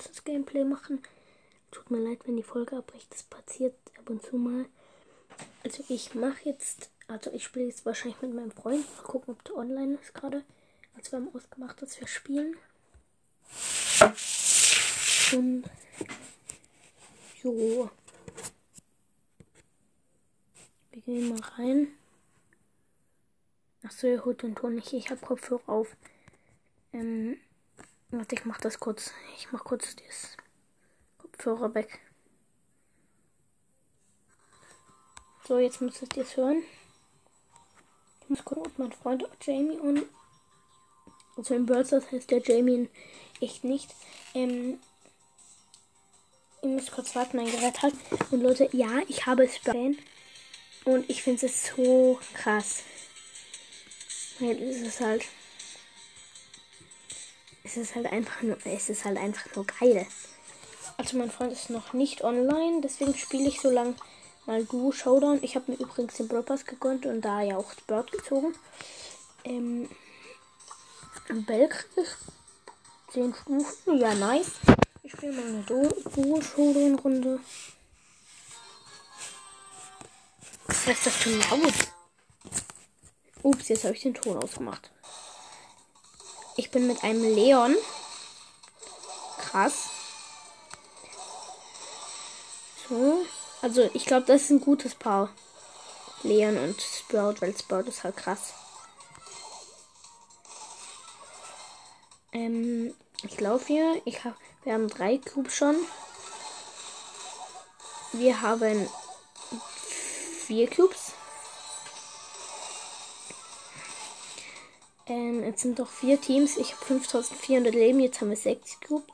Bölzers Gameplay machen. Tut mir leid, wenn die Folge abbricht. Das passiert ab und zu mal. Also ich mache jetzt, also ich spiele jetzt wahrscheinlich mit meinem Freund. Mal gucken, ob der online ist gerade. Also wir haben ausgemacht, dass wir spielen. Und jo. Wir gehen mal rein. Achso, ihr holt den Ton nicht. Ich habe Kopfhörer auf. Ähm, warte, ich mach das kurz. Ich mach kurz das Kopfhörer weg. So, jetzt müsstet ihr es hören. Ich muss gucken, ob mein Freund Jamie und also im Birds, das heißt der Jamie echt nicht. Ähm, ihr müsst kurz warten, mein Gerät hat. Und Leute, ja, ich habe es bei und ich finde es so krass. Weil es halt es ist halt einfach nur, es ist halt einfach nur geil. Also mein Freund ist noch nicht online, deswegen spiele ich so lange mal Duo Showdown. Ich habe mir übrigens den Pass gegönnt und da ja auch Bird gezogen. Ähm, Belk 10 Stufen, ja nice. Ich spiele mal eine Duo Showdown Runde. Was ist das für laut? Ups, jetzt habe ich den Ton ausgemacht. Ich bin mit einem Leon. Krass. So. Also, ich glaube, das ist ein gutes Paar. Leon und Sprout, weil Sprout ist halt krass. Ähm, ich laufe hier. Ich hab, wir haben drei Cubes schon. Wir haben vier Cubes. Ähm, jetzt sind doch vier Teams. Ich habe 5400 Leben. Jetzt haben wir 6 Cube.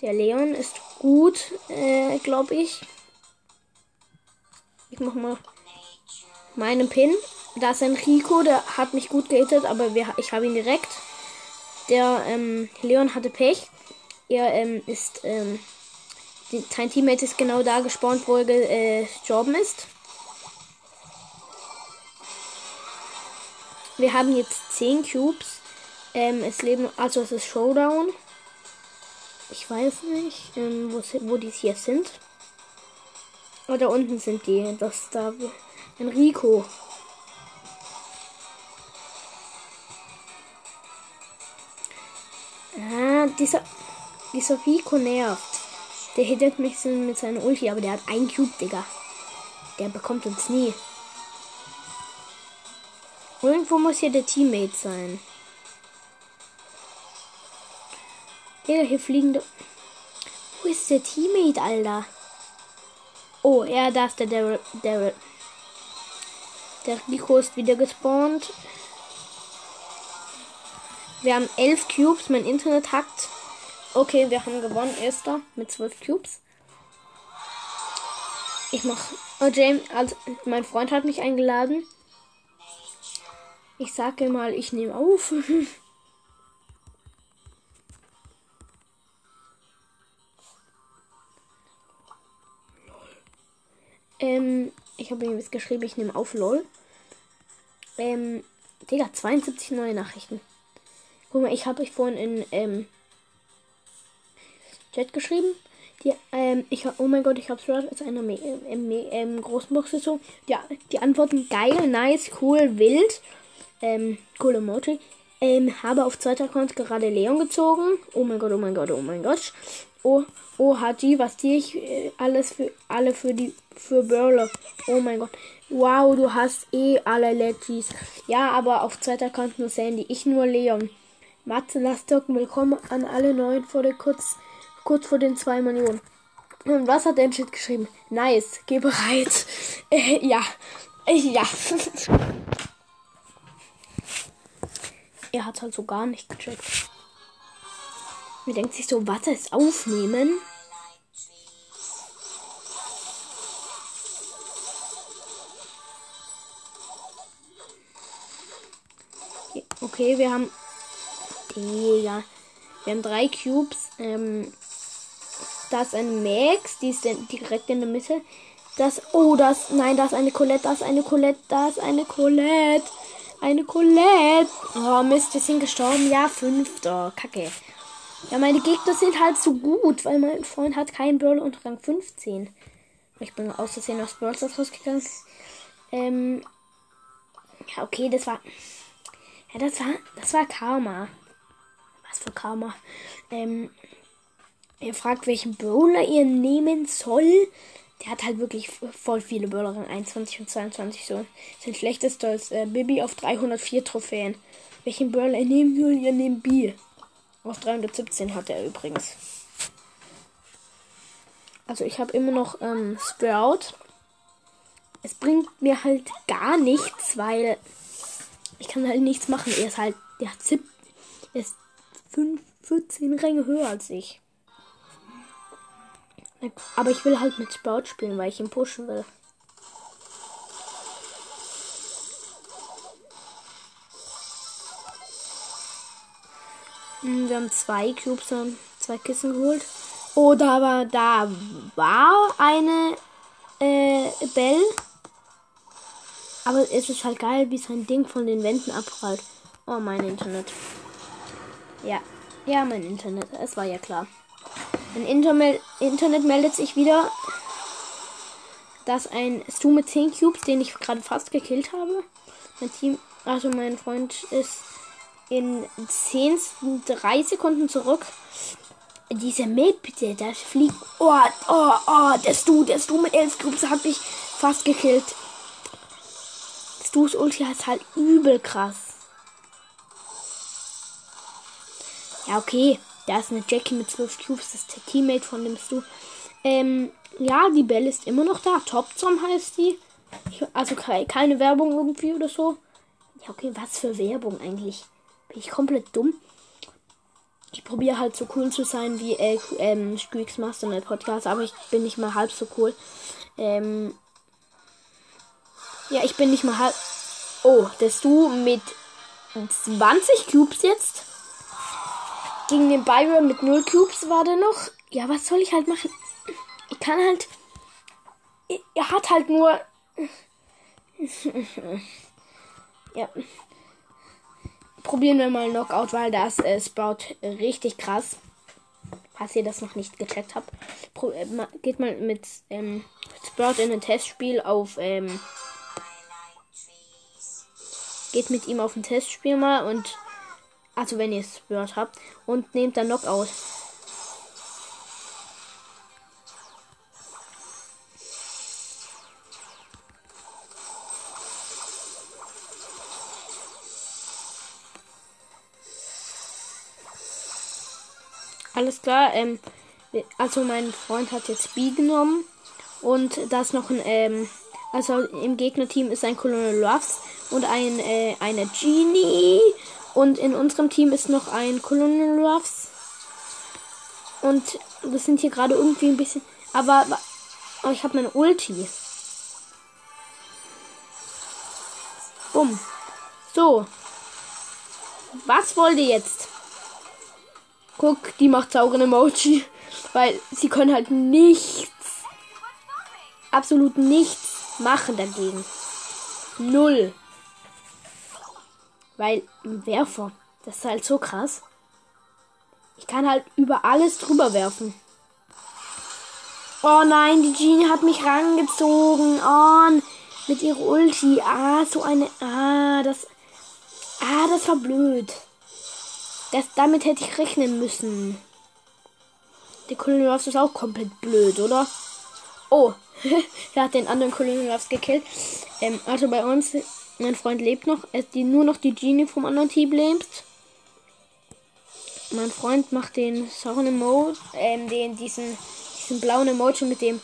Der Leon ist gut, äh, glaube ich. Ich mache mal meinen Pin. Da ist ein Rico, der hat mich gut gehittet, aber wir, ich habe ihn direkt. Der ähm, Leon hatte Pech. Er ähm, ist, ähm, sein Teammate ist genau da gespawnt, wo er gestorben äh, ist. Wir haben jetzt 10 Cubes. Ähm, es leben, also es ist Showdown. Ich weiß nicht, ähm, wo, wo die hier sind. Oh, da unten sind die. Das da. Enrico. Ah, dieser, dieser Rico nervt. Der hittet mich mit seiner Ulti, aber der hat einen Cube, Digga. Der bekommt uns nie. Irgendwo muss hier der Teammate sein. Digga, hier fliegende. Wo ist der Teammate, Alter? Oh, ja, da ist der Daryl. Daryl. Der Rico ist wieder gespawnt. Wir haben elf Cubes. Mein Internet hackt. Okay, wir haben gewonnen. Erster mit zwölf Cubes. Ich mach. Oh, James, also mein Freund hat mich eingeladen. Ich sage mal, ich nehme auf. ähm, ich habe ihm jetzt geschrieben, ich nehme auf, lol. Ähm, Digga, 72 neue Nachrichten. Guck mal, ich habe euch vorhin in ähm, Chat geschrieben. Die, ähm, ich oh mein Gott, ich hab's gehört, als einer ähm, ähm, großen Box so. Ja, die Antworten geil, nice, cool, wild ähm, coole Emoji. Ähm, habe auf zweiter Account gerade Leon gezogen. Oh mein Gott, oh mein Gott, oh mein Gott. Oh, oh, hat die, was die ich äh, alles für alle für die für Brawler. Oh mein Gott. Wow, du hast eh alle Legis. Ja, aber auf zweiter Account nur Sandy, ich nur Leon. Matze, lass docken. Willkommen an alle neuen vor der kurz kurz vor den 2 Millionen. Und was hat der Shit geschrieben? Nice, geh bereit. Äh, ja. Äh, ja. Er hat halt so gar nicht gecheckt. Er denkt sich so, was ist aufnehmen? Okay, wir haben. Digga. Wir haben drei Cubes. Ähm, da ist eine Max, die ist direkt in der Mitte. Das. Oh, das. Nein, da ist eine Colette, da ist eine Colette, da ist eine Colette. Eine Colette. Oh Mist, wir sind gestorben. Ja, fünfter. Kacke. Ja, meine Gegner sind halt so gut, weil mein Freund hat keinen Brawler unter Rang 15. Ich bin aus Versehen aus Brawl rausgegangen. Ähm. Ja, okay, das war. Ja, das war. Das war Karma. Was für Karma? Ähm. Ihr fragt, welchen Brawler ihr nehmen soll. Der hat halt wirklich voll viele Brawler in 21 und 22 so. Sind schlechteste als äh, Bibi auf 304 Trophäen. Welchen Brawler nehmen wir? Ihr nehmt B. Auf 317 hat er übrigens. Also ich habe immer noch ähm, Sprout. Es bringt mir halt gar nichts, weil ich kann halt nichts machen. Er ist halt, der hat 7, ist 5, 14 Ränge höher als ich. Aber ich will halt mit Sprout spielen, weil ich ihn pushen will. Hm, wir haben zwei Cubes und zwei Kissen geholt. Oh, da war, da war eine äh, Bell. Aber es ist halt geil, wie sein Ding von den Wänden abprallt. Oh, mein Internet. Ja, ja, mein Internet. Es war ja klar. Mein Internet, meldet sich wieder, dass ein Stu mit 10 Cubes, den ich gerade fast gekillt habe, mein Team, also mein Freund ist in 10, 3 Sekunden zurück. Diese Map, das fliegt. Oh, oh, oh, der Stu, der Stu mit 11 Cubes hat mich fast gekillt. Stu's Ulti ist halt übel krass. Ja, okay. Da ist eine Jackie mit 12 Cubes, das ist der Teammate von dem Stu. Ähm, ja, die Belle ist immer noch da. Topzom heißt die. Also keine Werbung irgendwie oder so. Ja, okay, was für Werbung eigentlich? Bin ich komplett dumm? Ich probiere halt so cool zu sein wie äh, ähm, Squeaks Master Night Podcast, aber ich bin nicht mal halb so cool. Ähm, ja, ich bin nicht mal halb. Oh, dass du mit 20 Cubes jetzt gegen den Byron mit 0 Cubes war der noch. Ja, was soll ich halt machen? Ich kann halt. Er hat halt nur. ja. Probieren wir mal Knockout, weil das äh, Sprout richtig krass. Falls ihr das noch nicht gecheckt habt. Äh, geht mal mit ähm, Sprout in ein Testspiel auf. Ähm, geht mit ihm auf ein Testspiel mal und also wenn ihr es gehört habt. Und nehmt dann Knockout. Alles klar, ähm, also mein Freund hat jetzt B genommen und da ist noch ein, ähm, also im Gegnerteam ist ein Colonel Ruffs und ein, äh, eine Genie und in unserem Team ist noch ein Colonel Ruffs. Und wir sind hier gerade irgendwie ein bisschen. Aber, aber ich habe meine Ulti. Bumm. So. Was wollt ihr jetzt? Guck, die macht sauren Emoji. Weil sie können halt nichts. Absolut nichts machen dagegen. Null. Weil ein Werfer, das ist halt so krass. Ich kann halt über alles drüber werfen. Oh nein, die Genie hat mich rangezogen. Oh, mit ihrer Ulti. Ah, so eine. Ah, das. Ah, das war blöd. Das, damit hätte ich rechnen müssen. Der Kolonial ist auch komplett blöd, oder? Oh, er hat den anderen Kolonial gekillt. Ähm, also bei uns mein Freund lebt noch. Es die nur noch die Genie vom anderen Team lebt. Mein Freund macht den sauren Emoji, ähm, den, diesen, diesen blauen Emoji mit dem,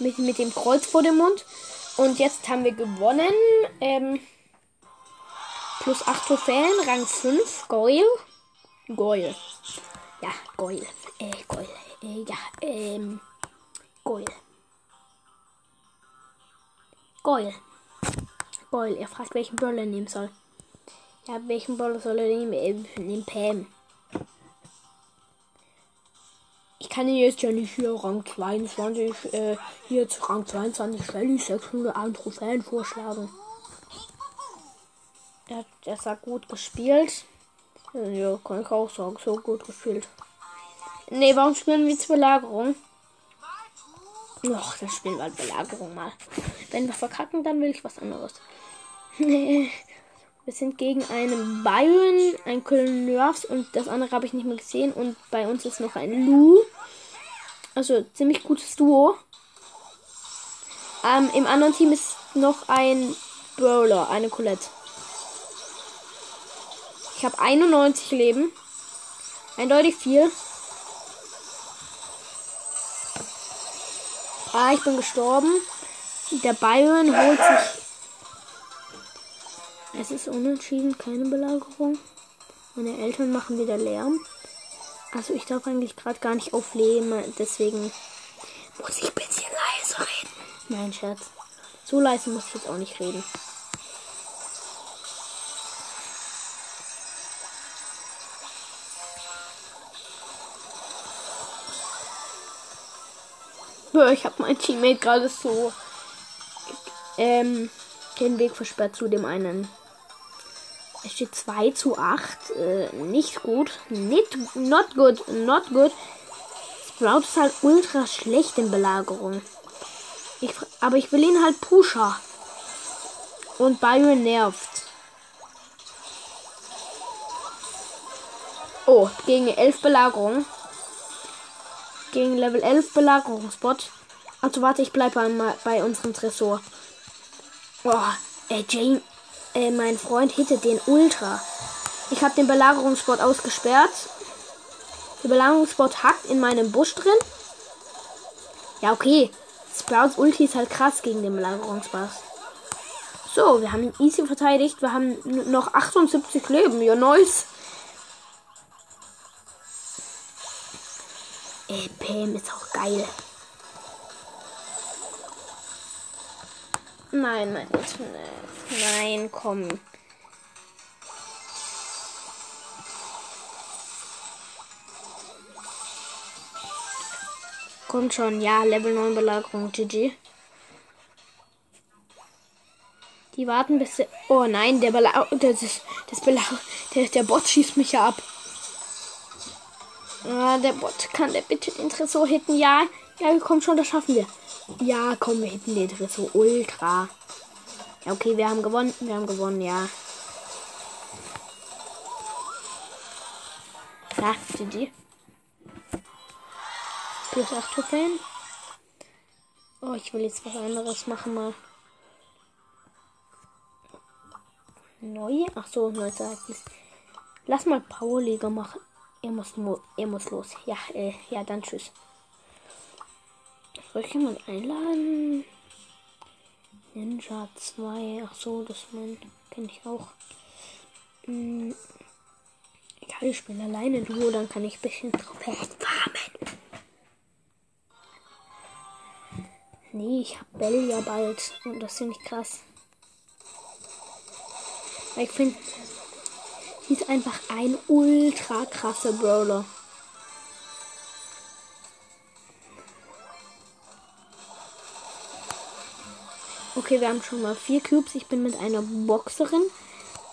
mit, mit dem Kreuz vor dem Mund. Und jetzt haben wir gewonnen. Ähm, plus 8 Trophäen, Rang 5, Goyle. Goyle. Ja, Goyle. Äh, Goyle. Äh, ja, ähm, Goyle. Goyle. Boyle. Er fragt, welchen Brawler er nehmen soll. Ja, welchen Brawler soll er nehmen? Er nimmt Pam. Ich kann ihn jetzt ja nicht hier Rang 22, äh, hier zu Rang 22 Shelly 601 Trophäen vorschlagen. Er, er sagt gut gespielt. Ja, kann ich auch sagen, so gut gespielt. Nee, warum spielen wir zur Belagerung? Och, das spielen wir Belagerung mal. Wenn wir verkacken, dann will ich was anderes. Wir sind gegen einen Byron, ein Köln Nerfs und das andere habe ich nicht mehr gesehen. Und bei uns ist noch ein Lu. Also ziemlich gutes Duo. Ähm, Im anderen Team ist noch ein Brawler, eine Colette. Ich habe 91 Leben. Eindeutig viel. Ah, ich bin gestorben. Der Byron holt sich es ist unentschieden, keine Belagerung. Meine Eltern machen wieder Lärm. Also ich darf eigentlich gerade gar nicht aufleben, deswegen muss ich ein bisschen leise reden. Nein, Scherz. So leise muss ich jetzt auch nicht reden. Ich habe mein Teammate gerade so ähm, den Weg versperrt zu dem einen es steht 2 zu 8. Äh, nicht gut. Nicht, not good. Not good. Sprout ist halt ultra schlecht in Belagerung. Ich, aber ich will ihn halt Pusher. Und Byron nervt. Oh, gegen 11 Belagerung. Gegen Level 11 Belagerungsbot. Also warte, ich bleibe bei, bei unserem Tresor. Boah, ey, Jane, äh, mein Freund hittet den Ultra. Ich habe den Belagerungsspot ausgesperrt. Der Belagerungsspot hackt in meinem Busch drin. Ja, okay. Sprouts Ulti ist halt krass gegen den Belagerungsboss. So, wir haben ihn easy verteidigt. Wir haben noch 78 Leben. Ja, nice. Ey, Pam ist auch geil. Nein, nein, nein. Nein, komm. Kommt schon, ja, Level 9 Belagerung, GG. Die warten bis. Oh nein, der Belagerung. Das, das Belagerung. Der, der Bot schießt mich ja ab. Ah, der Bot kann der bitte den Tresor hitten? Ja, ja, komm schon, das schaffen wir. Ja, komm, wir hätten den so ultra. Ja, okay, wir haben gewonnen. Wir haben gewonnen, ja. Ja, GG. Plus 8 Trophäen. Oh, ich will jetzt was anderes machen mal. Neu? Ach so, neues Ereignis. Lass mal Powerliga machen. Er muss er muss los. Ja, äh, ja, dann tschüss. Soll ich jemand einladen? Ninja 2. Ach so, das mein kenne ich auch. Hm. Ja, ich spiele alleine Duo, dann kann ich ein bisschen drauf farmen. Nee, ich hab Bell ja bald. Und das finde ich krass. Ich finde, sie ist einfach ein ultra krasser Brawler. Okay, wir haben schon mal vier Cubes. Ich bin mit einer Boxerin.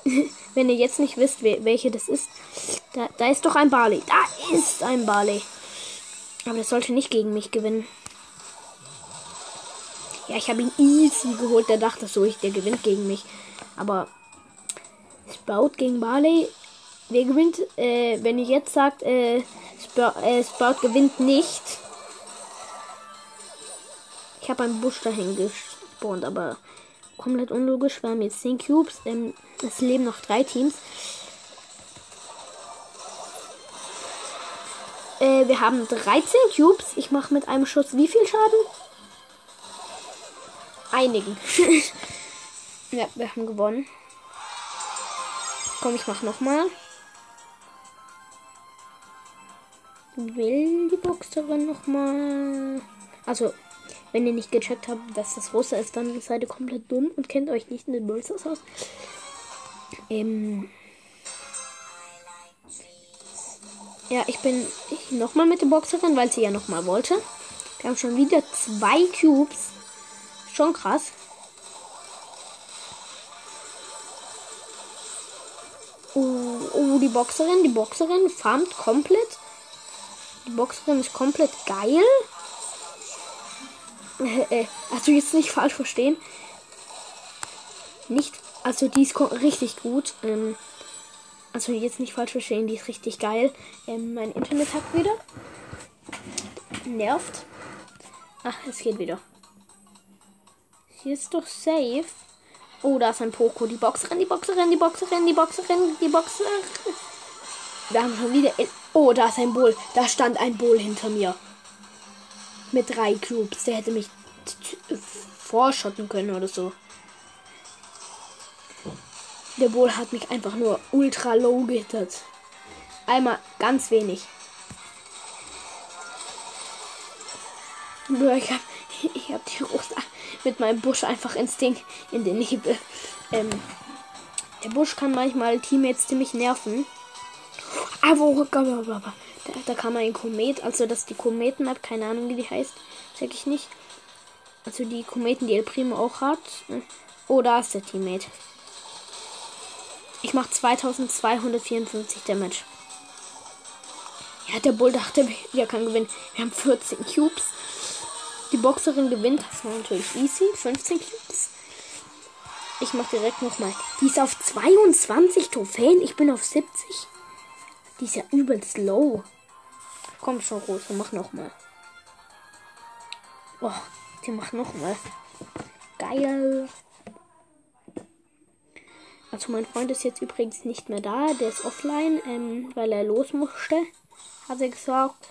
Wenn ihr jetzt nicht wisst, welche das ist, da, da ist doch ein Barley. Da ist ein Barley. Aber das sollte nicht gegen mich gewinnen. Ja, ich habe ihn easy geholt. Der dachte so, ich, der gewinnt gegen mich. Aber Sprout gegen Barley. Wer gewinnt? Äh, wenn ihr jetzt sagt, äh, Sprout, äh, Sprout gewinnt nicht. Ich habe einen Busch dahin gestellt gespawnt, aber komplett unlogisch. Wir haben jetzt 10 Cubes. Ähm, es leben noch drei Teams. Äh, wir haben 13 Cubes. Ich mache mit einem Schuss wie viel Schaden? Einigen. ja, wir haben gewonnen. Komm, ich mach noch mal. Will die Boxerin noch mal? Also wenn ihr nicht gecheckt habt, dass das Russe ist, dann seid ihr komplett dumm und kennt euch nicht in den Bölzers aus. Ähm ja, ich bin nochmal mit der Boxerin, weil sie ja nochmal wollte. Wir haben schon wieder zwei Cubes. Schon krass. Oh, oh, die Boxerin, die Boxerin farmt komplett. Die Boxerin ist komplett geil. Äh, also jetzt nicht falsch verstehen. Nicht, also die ist richtig gut. Ähm, also jetzt nicht falsch verstehen, die ist richtig geil. Ähm, mein Internet hat wieder. Nervt. Ach, es geht wieder. Hier ist doch safe. Oh, da ist ein Poko. Die Boxerin, die Boxerin, die Boxerin, die Boxerin, die Boxerin. Wir haben schon wieder. Oh, da ist ein Bull. Da stand ein Bull hinter mir. Mit drei Cubes. Der hätte mich vorschotten können oder so. Der Bull hat mich einfach nur ultra low gehittet. Einmal ganz wenig. Ich hab, ich hab die Rosa mit meinem Busch einfach ins Ding in den Nebel. Ähm, der Busch kann manchmal Teammates ziemlich nerven. Aber ah, da, kam ein Komet, also das ist die Kometen-Map, keine Ahnung wie die heißt, check ich nicht. Also die Kometen, die El Primo auch hat. Oh, da ist der Teammate. Ich mache 2254 Damage. Ja, der Bull dachte, wir kann gewinnen. Wir haben 14 Cubes. Die Boxerin gewinnt. Das war natürlich easy. 15 Cubes. Ich mache direkt nochmal. Die ist auf 22 Trophäen. Ich bin auf 70. Die ist ja übelst low. Komm schon, Rose, mach nochmal. Oh, die macht nochmal. Geil. Also mein Freund ist jetzt übrigens nicht mehr da. Der ist offline, ähm, weil er los musste. Hat er gesagt.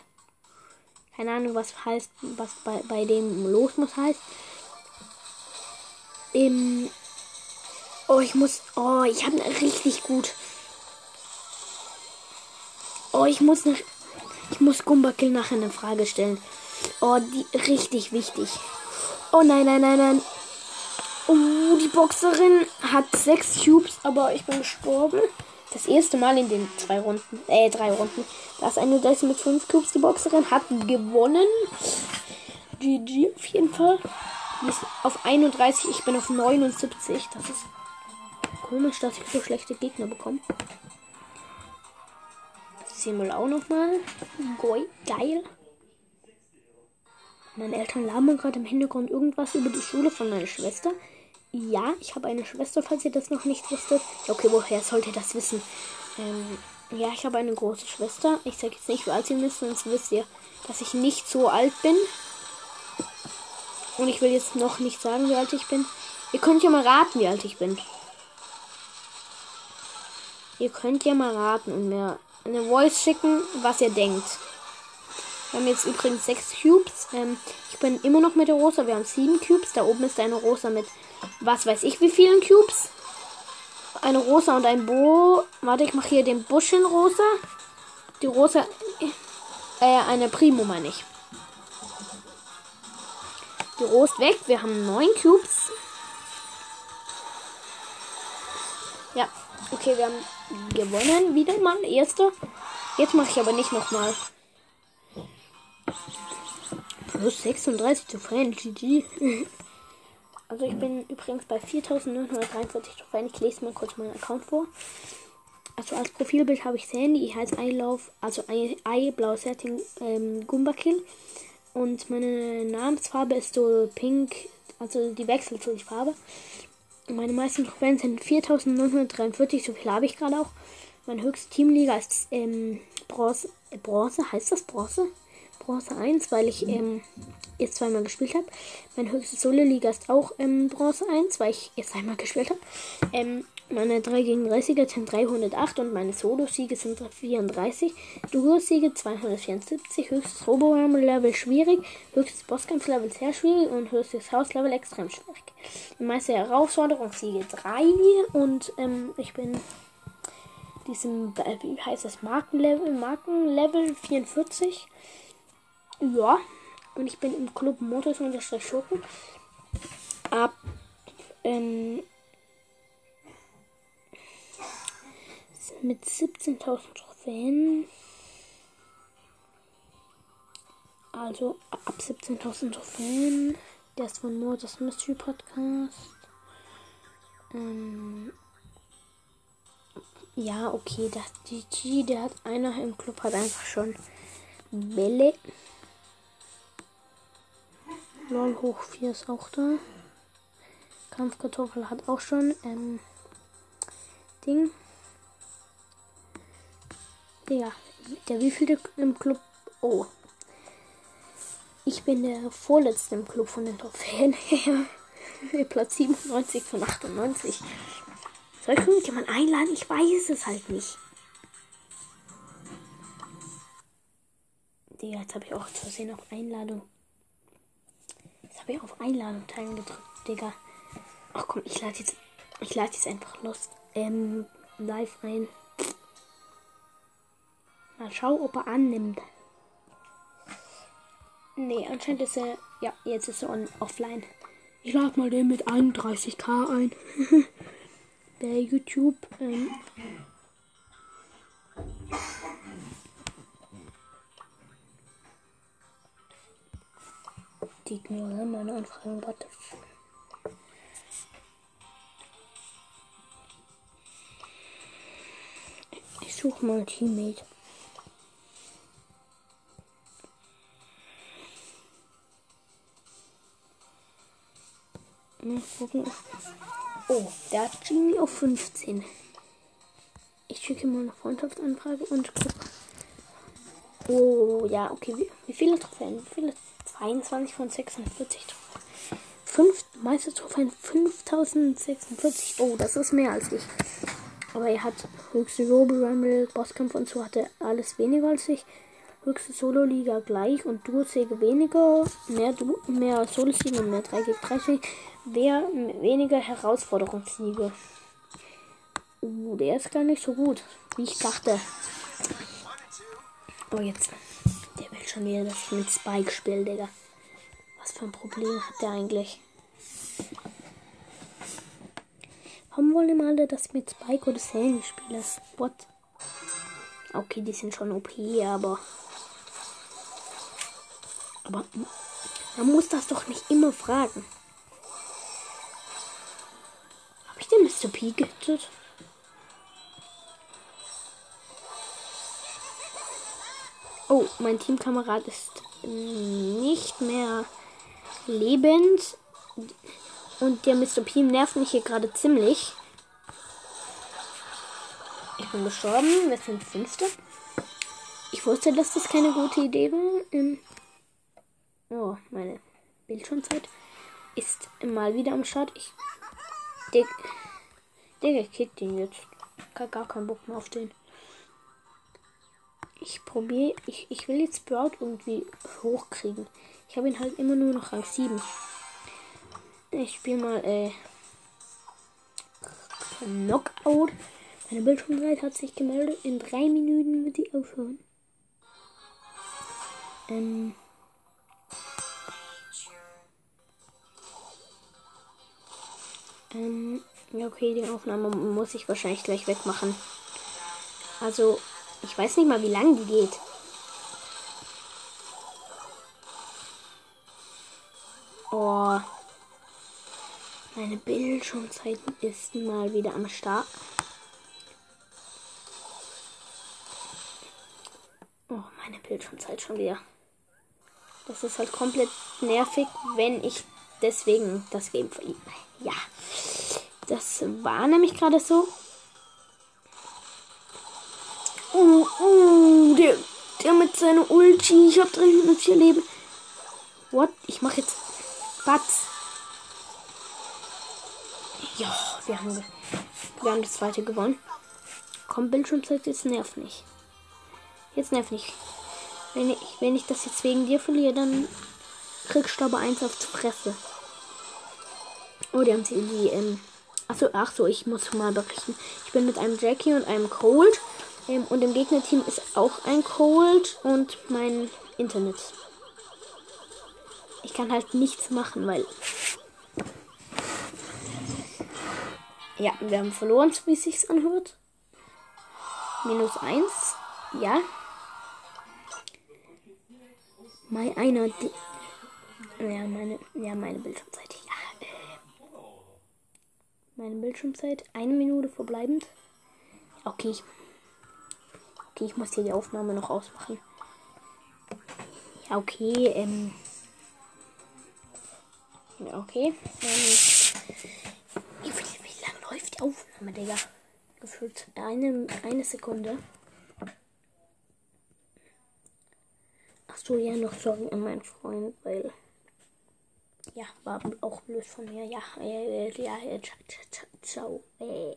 Keine Ahnung, was heißt, was bei, bei dem los muss heißt. Ähm, oh, ich muss. Oh, ich habe richtig gut. Oh, ich muss noch. Ich muss Gumbakill nachher eine Frage stellen. Oh, die richtig wichtig. Oh nein, nein, nein, nein. Oh, die Boxerin hat sechs Cubes, aber ich bin gestorben. Das erste Mal in den zwei Runden, äh, drei Runden. Da ist eine Dice mit fünf Cubes. Die Boxerin hat gewonnen. GG auf jeden Fall. Die ist auf 31, ich bin auf 79. Das ist komisch, dass ich so schlechte Gegner bekomme. Mal auch nochmal. Geil. Meine Eltern labern gerade im Hintergrund irgendwas über die Schule von meiner Schwester. Ja, ich habe eine Schwester, falls ihr das noch nicht wusstet. Okay, woher sollt ihr das wissen? Ähm, ja, ich habe eine große Schwester. Ich sage jetzt nicht, wie alt sie ist, sonst wisst ihr, dass ich nicht so alt bin. Und ich will jetzt noch nicht sagen, wie alt ich bin. Ihr könnt ja mal raten, wie alt ich bin. Ihr könnt ja mal raten und mir eine Voice schicken, was ihr denkt. Wir haben jetzt übrigens sechs Cubes. Ähm, ich bin immer noch mit der Rosa. Wir haben sieben Cubes. Da oben ist eine Rosa mit was weiß ich wie vielen Cubes. Eine rosa und ein Bo. Warte, ich mache hier den Busch in rosa. Die rosa. Äh, eine Primo meine ich. Die Rost weg. Wir haben neun Cubes. Ja, okay, wir haben gewonnen. Wieder mal. Erster. Jetzt mache ich aber nicht nochmal. Plus 36 zu Fan. GG. Also ich bin übrigens bei 4943 Trophäen. Ich lese mal kurz meinen Account vor. Also als Profilbild habe ich Sandy. Ich heiße Eilauf, also Ei, blau Setting, ähm, Goomba Kill. Und meine Namensfarbe ist so pink, also die wechselt so die Farbe. Meine meisten Trophäen sind 4943, so viel habe ich gerade auch. Mein höchste Teamliga ist ähm, Bronze, Bronze, heißt das Bronze? Bronze 1, weil ich ähm, jetzt zweimal gespielt habe. Mein höchstes Solo-Liga ist auch ähm, Bronze 1, weil ich jetzt einmal gespielt habe. Ähm, meine 3 gegen 30er sind 308 und meine Solo-Siege sind 34. Duo-Siege 274. Höchstes Robo-Level schwierig. Höchstes Bosskampf-Level sehr schwierig und höchstes Haus-Level extrem schwierig. Meiste Herausforderung Siege 3 und ähm, ich bin diesem, äh, wie heißt das, Markenlevel, Markenlevel 44. Ja. Und ich bin im Club Motors unterstrich Schurken. Ab ähm, mit 17.000 Trophäen. Also ab 17.000 Trophäen. Der ist von Motors Mystery Podcast. Ähm, Ja, okay, das, die, der hat einer im Club hat einfach schon Bälle. Lol hoch 4 ist auch da. Kampfkartoffel hat auch schon ähm, Ding. Ja, der wievielte im Club? Oh. Ich bin der vorletzte im Club von den Trophäen her. Platz 97 von 98. Soll ich irgendjemand einladen? Ich weiß es halt nicht. Digga, jetzt habe ich auch zu Versehen auf Einladung. Jetzt habe ich auf Einladung teilen gedrückt, Digga. Ach komm, ich lade jetzt. Ich jetzt einfach los. Ähm, live ein. Mal schauen, ob er annimmt. Nee, anscheinend ist er. Ja, jetzt ist er on, offline. Ich lade mal den mit 31k ein. Der YouTube. Ähm, die ignorieren meine Anfragen. Warte. Ich suche mal ein Teammate. Mal gucken. Oh, der hat Genie auf 15. Ich schicke mal eine Freundschaftsanfrage und guck. Oh, ja, okay. Wie, wie viele Trophäen? Wie viele? 22 von 46 Trophäen. Meistertrophäen 5046. Oh, das ist mehr als ich. Aber er hat höchste Robo Rumble, Bosskampf und so hatte alles weniger als ich. Höchste Solo-Liga gleich und Duo-Säge weniger. Mehr, du mehr Solo-Siege und mehr 3 gegen 3 Siege. Wer weniger Herausforderungssiege. Uh, der ist gar nicht so gut, wie ich dachte. Oh, jetzt. Der will schon wieder, dass ich mit Spike spiele, Digga. Was für ein Problem hat der eigentlich? Warum wollen immer alle, dass ich mit Spike oder Sandy spiele? What? Okay, die sind schon OP, aber. Aber man muss das doch nicht immer fragen. Mr. P gehittet? Oh, mein Teamkamerad ist nicht mehr lebend. Und der Mr. P nervt mich hier gerade ziemlich. Ich bin gestorben. Wir sind Fünfte. Ich wusste, dass das keine gute Idee war. Ähm oh, meine Bildschirmzeit ist mal wieder am Start. Ich. Digga, kick den jetzt. Ich hab gar keinen Bock mehr auf den. Ich probiere. Ich, ich will jetzt Sprout irgendwie hochkriegen. Ich habe ihn halt immer nur noch Rang 7. Ich spiele mal äh, Knockout. Meine Bildschirmzeit hat sich gemeldet. In drei Minuten wird die aufhören. Ähm. Ähm, ja, okay, die Aufnahme muss ich wahrscheinlich gleich wegmachen. Also, ich weiß nicht mal, wie lang die geht. Oh. Meine Bildschirmzeit ist mal wieder am Start. Oh, meine Bildschirmzeit schon wieder. Das ist halt komplett nervig, wenn ich deswegen das Game verliere. Ja. Das war nämlich gerade so. Oh, oh, der, der mit seiner Ulti. Ich habe 304 Leben. What? Ich mache jetzt Batz. Ja, wir haben, wir haben das zweite gewonnen. Komm, Bildschirmzeit, jetzt nervt nicht. Jetzt nervt nicht. Wenn ich, wenn ich das jetzt wegen dir verliere, dann kriegst du aber eins auf die Fresse. Oh, die haben sie die, ähm. Achso, ach so, ich muss mal berichten. Ich bin mit einem Jackie und einem Cold. Ähm, und im Gegnerteam ist auch ein Cold und mein Internet. Ich kann halt nichts machen, weil. Ja, wir haben verloren, so wie es sich anhört. Minus 1. Ja. Mein einer. Ja, meine, ja, meine Bildschirmzeit. Meine Bildschirmzeit. Eine Minute verbleibend. Okay, ich, okay, ich muss hier die Aufnahme noch ausmachen. Ja, okay, ähm. Ja, okay. Ähm, wie, wie lange läuft die Aufnahme, Digga? Gefühlt eine, eine Sekunde. Ach so, ja, noch sorry an meinen Freund, weil. Ja, war auch blöd von mir. Ja, äh, ja, ciao. Äh.